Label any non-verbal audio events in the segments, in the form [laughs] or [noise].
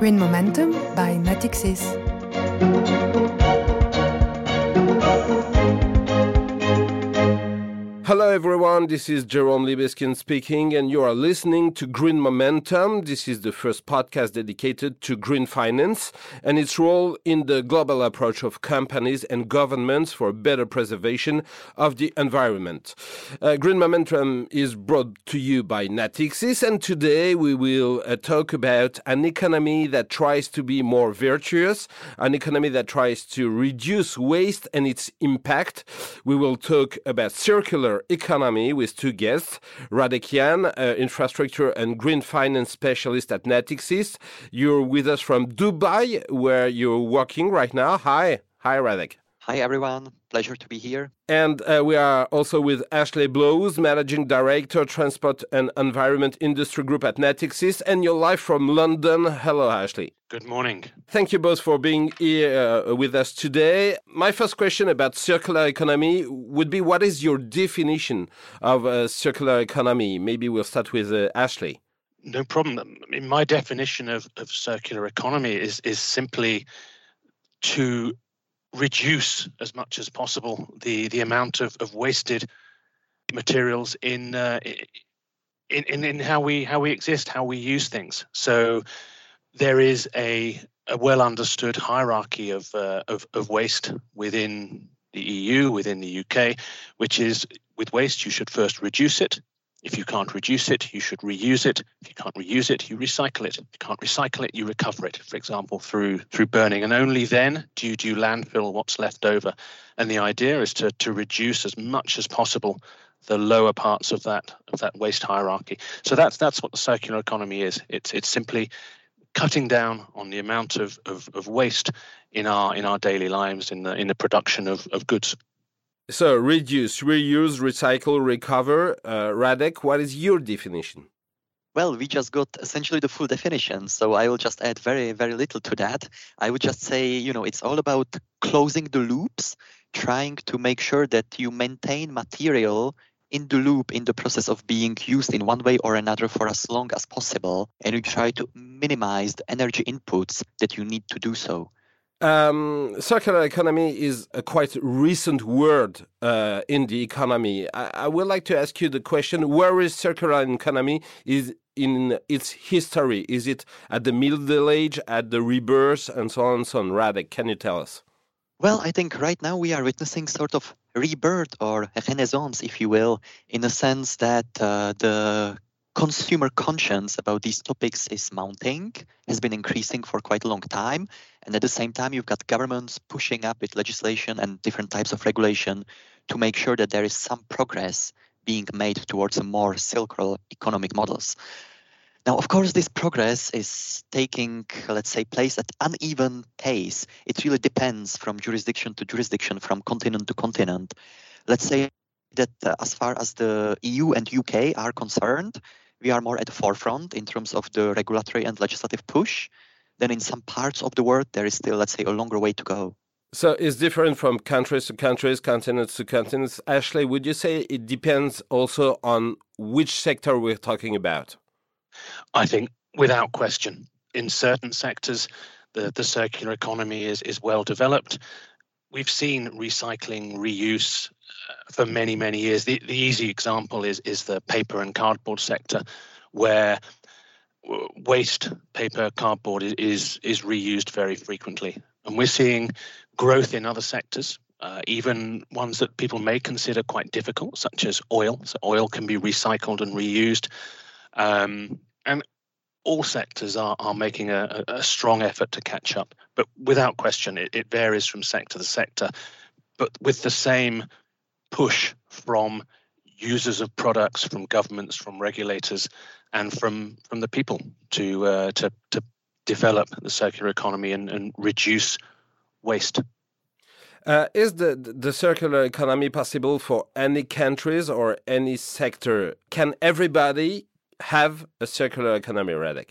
Green Momentum by Natixis. Hello, everyone. This is Jerome Libeskin speaking, and you are listening to Green Momentum. This is the first podcast dedicated to green finance and its role in the global approach of companies and governments for better preservation of the environment. Uh, green Momentum is brought to you by Natixis, and today we will uh, talk about an economy that tries to be more virtuous, an economy that tries to reduce waste and its impact. We will talk about circular economy with two guests. Radek Jan, uh, infrastructure and green finance specialist at Natixis. You're with us from Dubai, where you're working right now. Hi. Hi, Radek. Hi, everyone. Pleasure to be here. And uh, we are also with Ashley Blows, Managing Director, Transport and Environment Industry Group at Natixis, and you're live from London. Hello, Ashley. Good morning. Thank you both for being here uh, with us today. My first question about circular economy would be what is your definition of a circular economy? Maybe we'll start with uh, Ashley. No problem. I mean, my definition of, of circular economy is, is simply to reduce as much as possible the the amount of, of wasted materials in, uh, in in in how we how we exist, how we use things. So there is a a well understood hierarchy of, uh, of of waste within the EU, within the UK, which is with waste you should first reduce it, if you can't reduce it, you should reuse it. If you can't reuse it, you recycle it. If you can't recycle it, you recover it, for example, through through burning. And only then do you do landfill what's left over. And the idea is to, to reduce as much as possible the lower parts of that of that waste hierarchy. So that's that's what the circular economy is. It's it's simply cutting down on the amount of, of, of waste in our in our daily lives in the in the production of, of goods. So, reduce, reuse, recycle, recover. Uh, Radek, what is your definition? Well, we just got essentially the full definition, so I will just add very, very little to that. I would just say, you know, it's all about closing the loops, trying to make sure that you maintain material in the loop in the process of being used in one way or another for as long as possible, and you try to minimize the energy inputs that you need to do so. Um, circular economy is a quite recent word uh, in the economy. I, I, would like to ask you the question: Where is circular economy? Is in its history? Is it at the Middle Age, at the rebirth, and so on and so on? Radek, can you tell us? Well, I think right now we are witnessing sort of rebirth or renaissance, if you will, in the sense that uh, the consumer conscience about these topics is mounting, has been increasing for quite a long time. And at the same time, you've got governments pushing up with legislation and different types of regulation to make sure that there is some progress being made towards a more circular economic models. Now, of course, this progress is taking, let's say, place at an uneven pace. It really depends from jurisdiction to jurisdiction, from continent to continent. Let's say that uh, as far as the EU and UK are concerned, we are more at the forefront in terms of the regulatory and legislative push. Then in some parts of the world, there is still, let's say, a longer way to go. So it's different from countries to countries, continents to continents. Ashley, would you say it depends also on which sector we're talking about? I think without question, in certain sectors, the, the circular economy is, is well developed. We've seen recycling, reuse for many, many years. The, the easy example is, is the paper and cardboard sector, where waste paper, cardboard is, is reused very frequently. And we're seeing growth in other sectors, uh, even ones that people may consider quite difficult, such as oil. So oil can be recycled and reused. Um, and all sectors are, are making a, a, strong effort to catch up. But without question, it, it varies from sector to sector. But with the same push from users of products, from governments, from regulators, and from from the people to uh, to to develop the circular economy and, and reduce waste. Uh, is the the circular economy possible for any countries or any sector? Can everybody have a circular economy, Radek?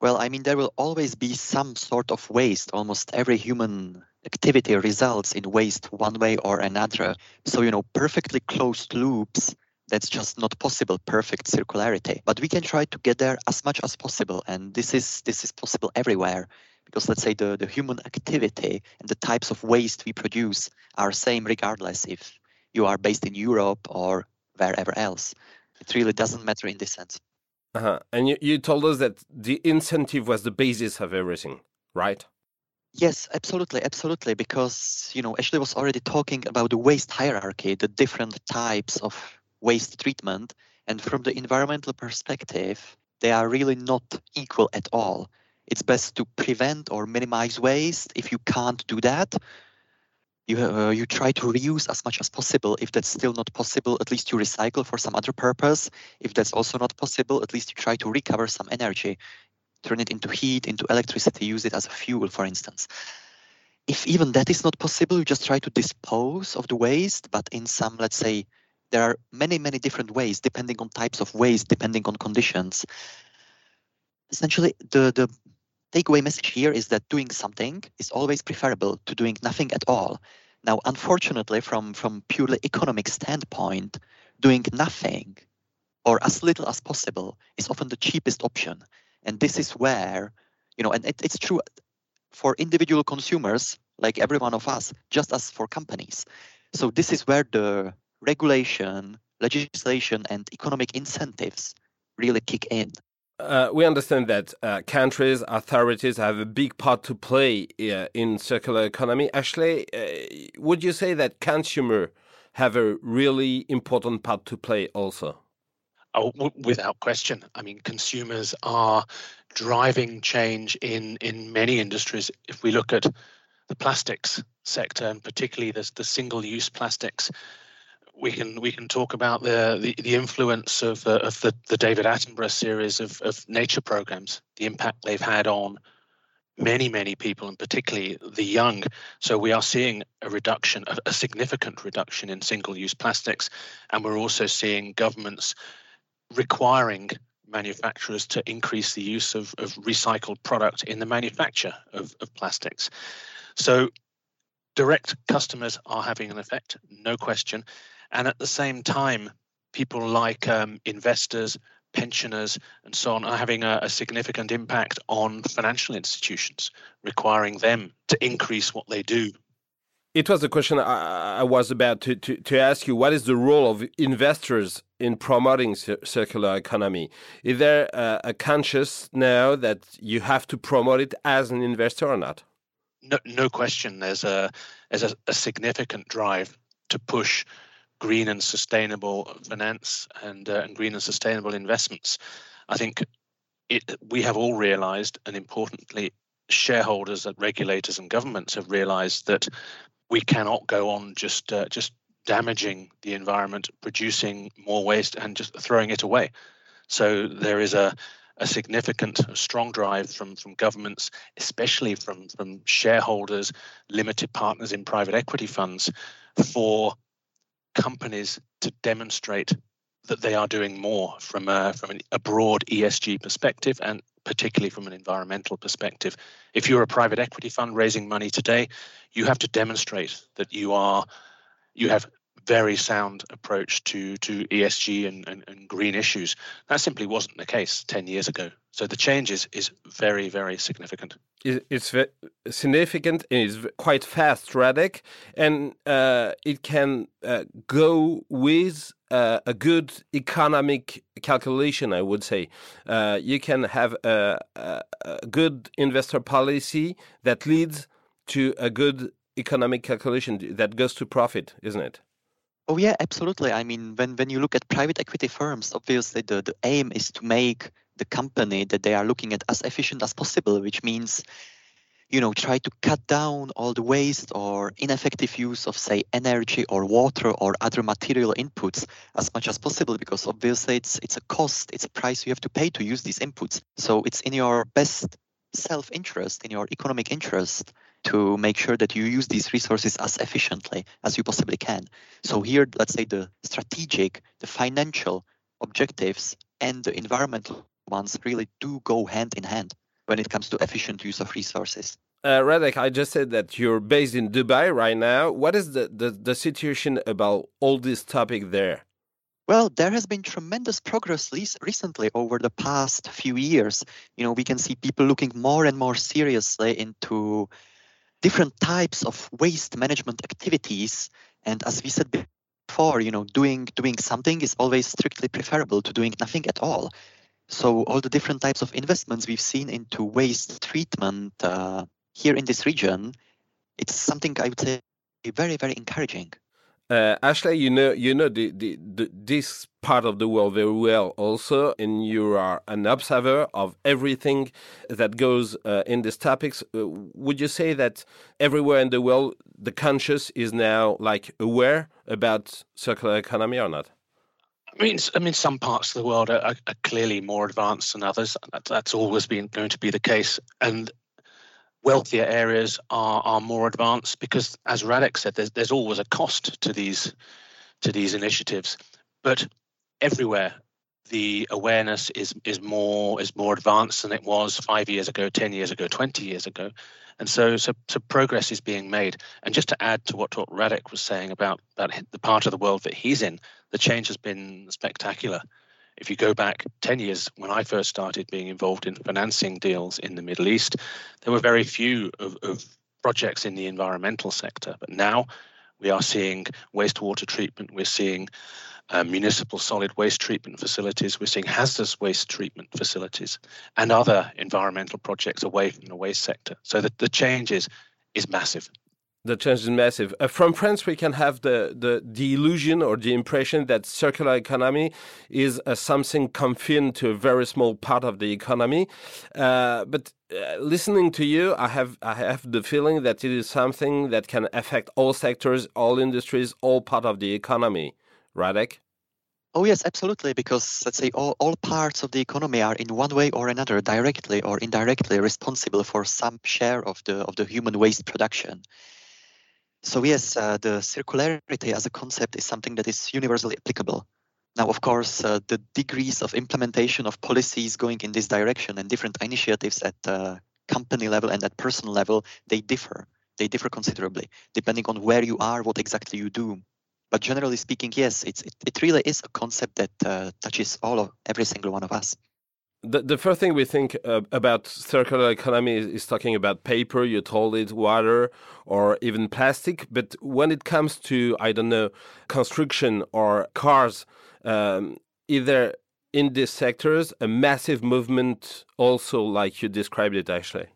Well, I mean, there will always be some sort of waste. Almost every human activity results in waste one way or another. So, you know, perfectly closed loops that's just not possible perfect circularity but we can try to get there as much as possible and this is this is possible everywhere because let's say the, the human activity and the types of waste we produce are same regardless if you are based in europe or wherever else it really doesn't matter in this sense uh-huh. and you, you told us that the incentive was the basis of everything right Yes, absolutely, absolutely. Because you know, Ashley was already talking about the waste hierarchy, the different types of waste treatment, and from the environmental perspective, they are really not equal at all. It's best to prevent or minimize waste. If you can't do that, you uh, you try to reuse as much as possible. If that's still not possible, at least you recycle for some other purpose. If that's also not possible, at least you try to recover some energy turn it into heat, into electricity, use it as a fuel, for instance. If even that is not possible, you just try to dispose of the waste, but in some, let's say, there are many, many different ways, depending on types of waste, depending on conditions. Essentially, the, the takeaway message here is that doing something is always preferable to doing nothing at all. Now, unfortunately, from, from purely economic standpoint, doing nothing or as little as possible is often the cheapest option and this is where you know and it, it's true for individual consumers like every one of us just as for companies so this is where the regulation legislation and economic incentives really kick in uh, we understand that uh, countries, authorities have a big part to play uh, in circular economy. Ashley, uh, would you say that consumers have a really important part to play also? Oh, without question. I mean, consumers are driving change in in many industries. If we look at the plastics sector and particularly the, the single-use plastics, we can we can talk about the the, the influence of uh, of the, the David Attenborough series of, of nature programs, the impact they've had on many many people and particularly the young. So we are seeing a reduction, a, a significant reduction in single-use plastics, and we're also seeing governments requiring manufacturers to increase the use of, of recycled product in the manufacture of, of plastics. So direct customers are having an effect, no question. And at the same time, people like um, investors, pensioners, and so on are having a, a, significant impact on financial institutions, requiring them to increase what they do it was a question I, I was about to, to, to, ask you. What is the role of investors in promoting circular economy? Is there a, a conscious now that you have to promote it as an investor or not? No, no question. There's a there's a, a significant drive to push green and sustainable finance and, uh, and green and sustainable investments. I think it, we have all realized, and importantly, shareholders, regulators, and governments have realized that we cannot go on just uh, just damaging the environment, producing more waste, and just throwing it away. So there is a a significant, strong drive from from governments, especially from from shareholders, limited partners in private equity funds, for companies to demonstrate that they are doing more from a, from a broad ESG perspective and particularly from an environmental perspective. If you're a private equity fund raising money today, you have to demonstrate that you are you have very sound approach to to ESG and, and, and, green issues. That simply wasn't the case 10 years ago. So the change is, is very, very significant. It's significant and it's quite fast, Radek, and uh, it can uh, go with uh, a good economic calculation, I would say. Uh, you can have a, a, a good investor policy that leads to a good economic calculation that goes to profit, isn't it? Oh yeah, absolutely. I mean, when when you look at private equity firms, obviously the, the aim is to make the company that they are looking at as efficient as possible, which means, you know, try to cut down all the waste or ineffective use of say energy or water or other material inputs as much as possible because obviously it's it's a cost, it's a price you have to pay to use these inputs. So it's in your best self-interest, in your economic interest to make sure that you use these resources as efficiently as you possibly can. So here, let's say the strategic, the financial objectives and the environmental ones really do go hand in hand when it comes to efficient use of resources. Uh, Radek, I just said that you're based in Dubai right now. What is the, the, the situation about all this topic there? Well, there has been tremendous progress recently over the past few years. You know, we can see people looking more and more seriously into different types of waste management activities. And as we said before, you know, doing doing something is always strictly preferable to doing nothing at all. So all the different types of investments we've seen into waste treatment uh, here in this region, it's something I would say very very encouraging. Uh, Ashley, you know, you know the, the, the, this part of the world very well, also, and you are an observer of everything that goes uh, in these topics. Uh, would you say that everywhere in the world, the conscious is now like aware about circular economy or not? I mean, I mean, some parts of the world are, are clearly more advanced than others. That's always been going to be the case, and wealthier areas are are more advanced because, as Radek said, there's there's always a cost to these to these initiatives, but everywhere the awareness is is more is more advanced than it was five years ago, ten years ago, twenty years ago, and so so so progress is being made. And just to add to what, what Radek was saying about about the part of the world that he's in, the change has been spectacular. If you go back 10 years, when I first started being involved in financing deals in the Middle East, there were very few of, of projects in the environmental sector. But now we are seeing wastewater treatment, we're seeing uh, municipal solid waste treatment facilities, we're seeing hazardous waste treatment facilities, and other environmental projects away from the waste sector. So the, the change is, is massive the change is massive. Uh, from France, we can have the, the, the illusion or the impression that circular economy is uh, something confined to a very small part of the economy. Uh, but uh, listening to you, I have I have the feeling that it is something that can affect all sectors, all industries, all part of the economy. Radek? Oh yes, absolutely. Because let's say all, all parts of the economy are in one way or another, directly or indirectly, responsible for some share of the of the human waste production. So yes, uh, the circularity as a concept is something that is universally applicable. Now, of course, uh, the degrees of implementation of policies going in this direction and different initiatives at uh, company level and at personal level, they differ. They differ considerably depending on where you are, what exactly you do. But generally speaking, yes, it's, it, it really is a concept that uh, touches all of every single one of us the, the first thing we think uh, about circular economy is, is, talking about paper, you told it, water, or even plastic. But when it comes to, I don't know, construction or cars, um, either in these sectors, a massive movement also, like you described it, actually.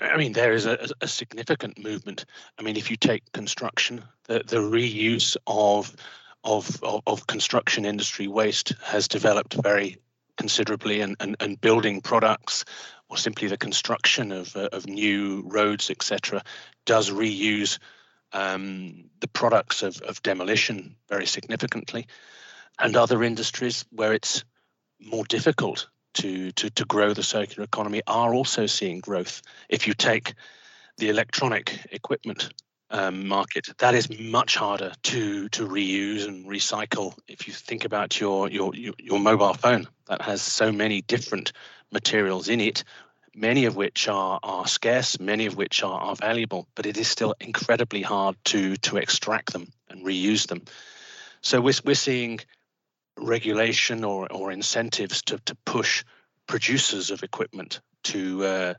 I mean, there is a, a significant movement. I mean, if you take construction, the, the reuse of of, of, of construction industry waste has developed very considerably and, and, and building products or simply the construction of, uh, of new roads, etc., does reuse um, the products of, of demolition very significantly. And other industries where it's more difficult to, to, to grow the circular economy are also seeing growth. If you take the electronic equipment um, market, that is much harder to to reuse and recycle. If you think about your your your, mobile phone, that has so many different materials in it, many of which are are scarce, many of which are, are valuable, but it is still incredibly hard to to extract them and reuse them. So we're we're seeing regulation or or incentives to to push producers of equipment to uh,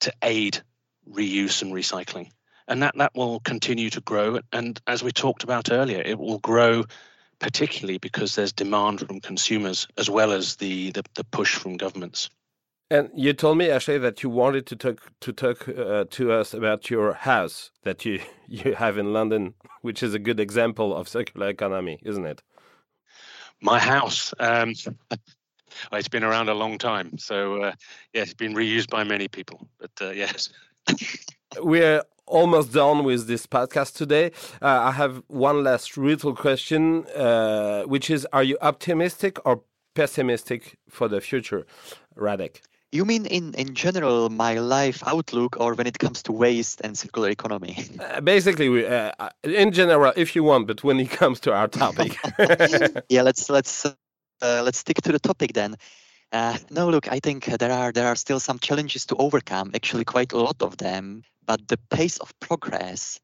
to aid reuse and recycling and that that will continue to grow. And as we talked about earlier, it will grow particularly because there's demand from consumers as well as the the, the push from governments. And you told me, Ashley, that you wanted to talk to talk uh, to us about your house that you [laughs] you have in London, which is a good example of circular economy, isn't it? My house. Um, [laughs] it's been around a long time, so uh, yeah, it's been reused by many people. But uh, yes. We're almost done with this podcast today. Uh, I have one last little question, uh, which is Are you optimistic or pessimistic for the future, Radek? You mean in, in general, my life outlook, or when it comes to waste and circular economy? Uh, basically, we, uh, uh, in general, if you want, but when it comes to our topic. [laughs] yeah, let's let's uh, let's stick to the topic then. Uh, no, look, I think there are there are still some challenges to overcome. Actually, quite a lot of them but the pace of progress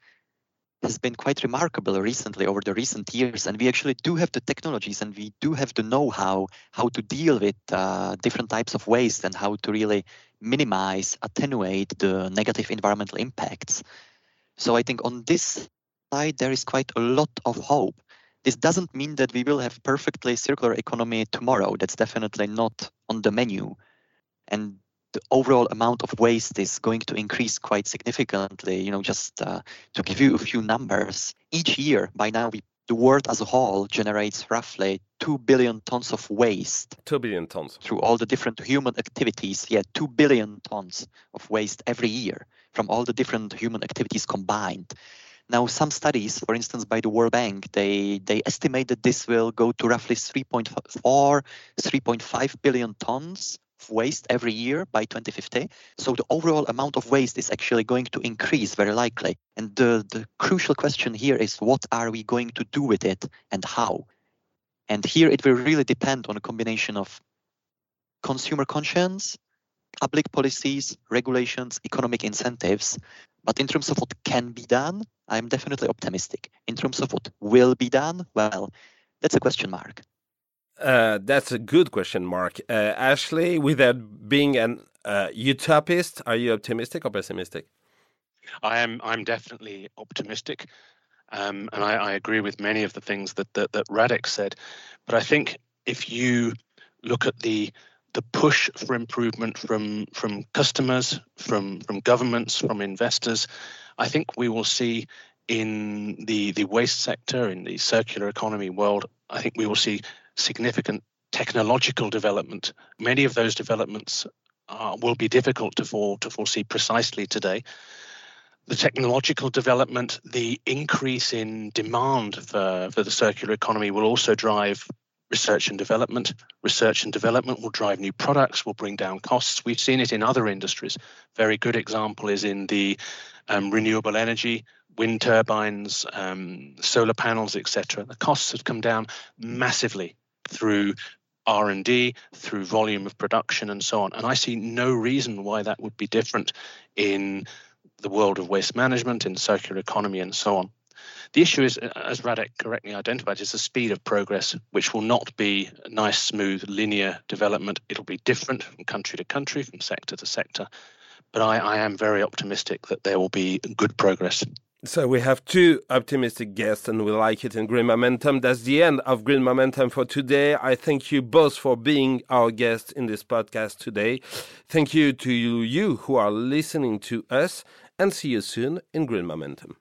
has been quite remarkable recently over the recent years and we actually do have the technologies and we do have the know-how how to deal with uh, different types of waste and how to really minimize attenuate the negative environmental impacts. So i think on this side there is quite a lot of hope. This doesn't mean that we will have perfectly circular economy tomorrow. That's definitely not on the menu. And the overall amount of waste is going to increase quite significantly. You know, just uh, to give you a few numbers, each year by now we the world as a whole generates roughly 2 billion tons of waste. 2 billion tons. Through all the different human activities. Yeah, 2 billion tons of waste every year from all the different human activities combined. Now, some studies, for instance, by the World Bank, they, they estimate that this will go to roughly 3.4, 3.5 billion tons waste every year by 2050. So the overall amount of waste is actually going to increase very likely. And the, the crucial question here is what are we going to do with it and how? And here it will really depend on a combination of consumer conscience, public policies, regulations, economic incentives. But in terms of what can be done, I'm definitely optimistic. In terms of what will be done, well, that's a question mark. Uh, that's a good question, Mark. Uh, Ashley, without being an uh, utopist, are you optimistic or pessimistic? I am. I'm definitely optimistic, um, and I, I, agree with many of the things that, that that Radek said. But I think if you look at the the push for improvement from from customers, from from governments, from investors, I think we will see in the the waste sector, in the circular economy world, I think we will see significant technological development. Many of those developments uh, will be difficult to, for, to foresee precisely today. The technological development, the increase in demand for, for the circular economy will also drive research and development. Research and development will drive new products, will bring down costs. We've seen it in other industries. Very good example is in the um, renewable energy wind turbines, um, solar panels, etc. The costs have come down massively through R&D, through volume of production and so on. And I see no reason why that would be different in the world of waste management, in circular economy and so on. The issue is, as Radek correctly identified, is the speed of progress, which will not be nice, smooth, linear development. It'll be different from country to country, from sector to sector. But I, I am very optimistic that there will be good progress. So we have two optimistic guests and we like it in Green Momentum. That's the end of Green Momentum for today. I thank you both for being our guests in this podcast today. Thank you to you, you who are listening to us and see you soon in Green Momentum.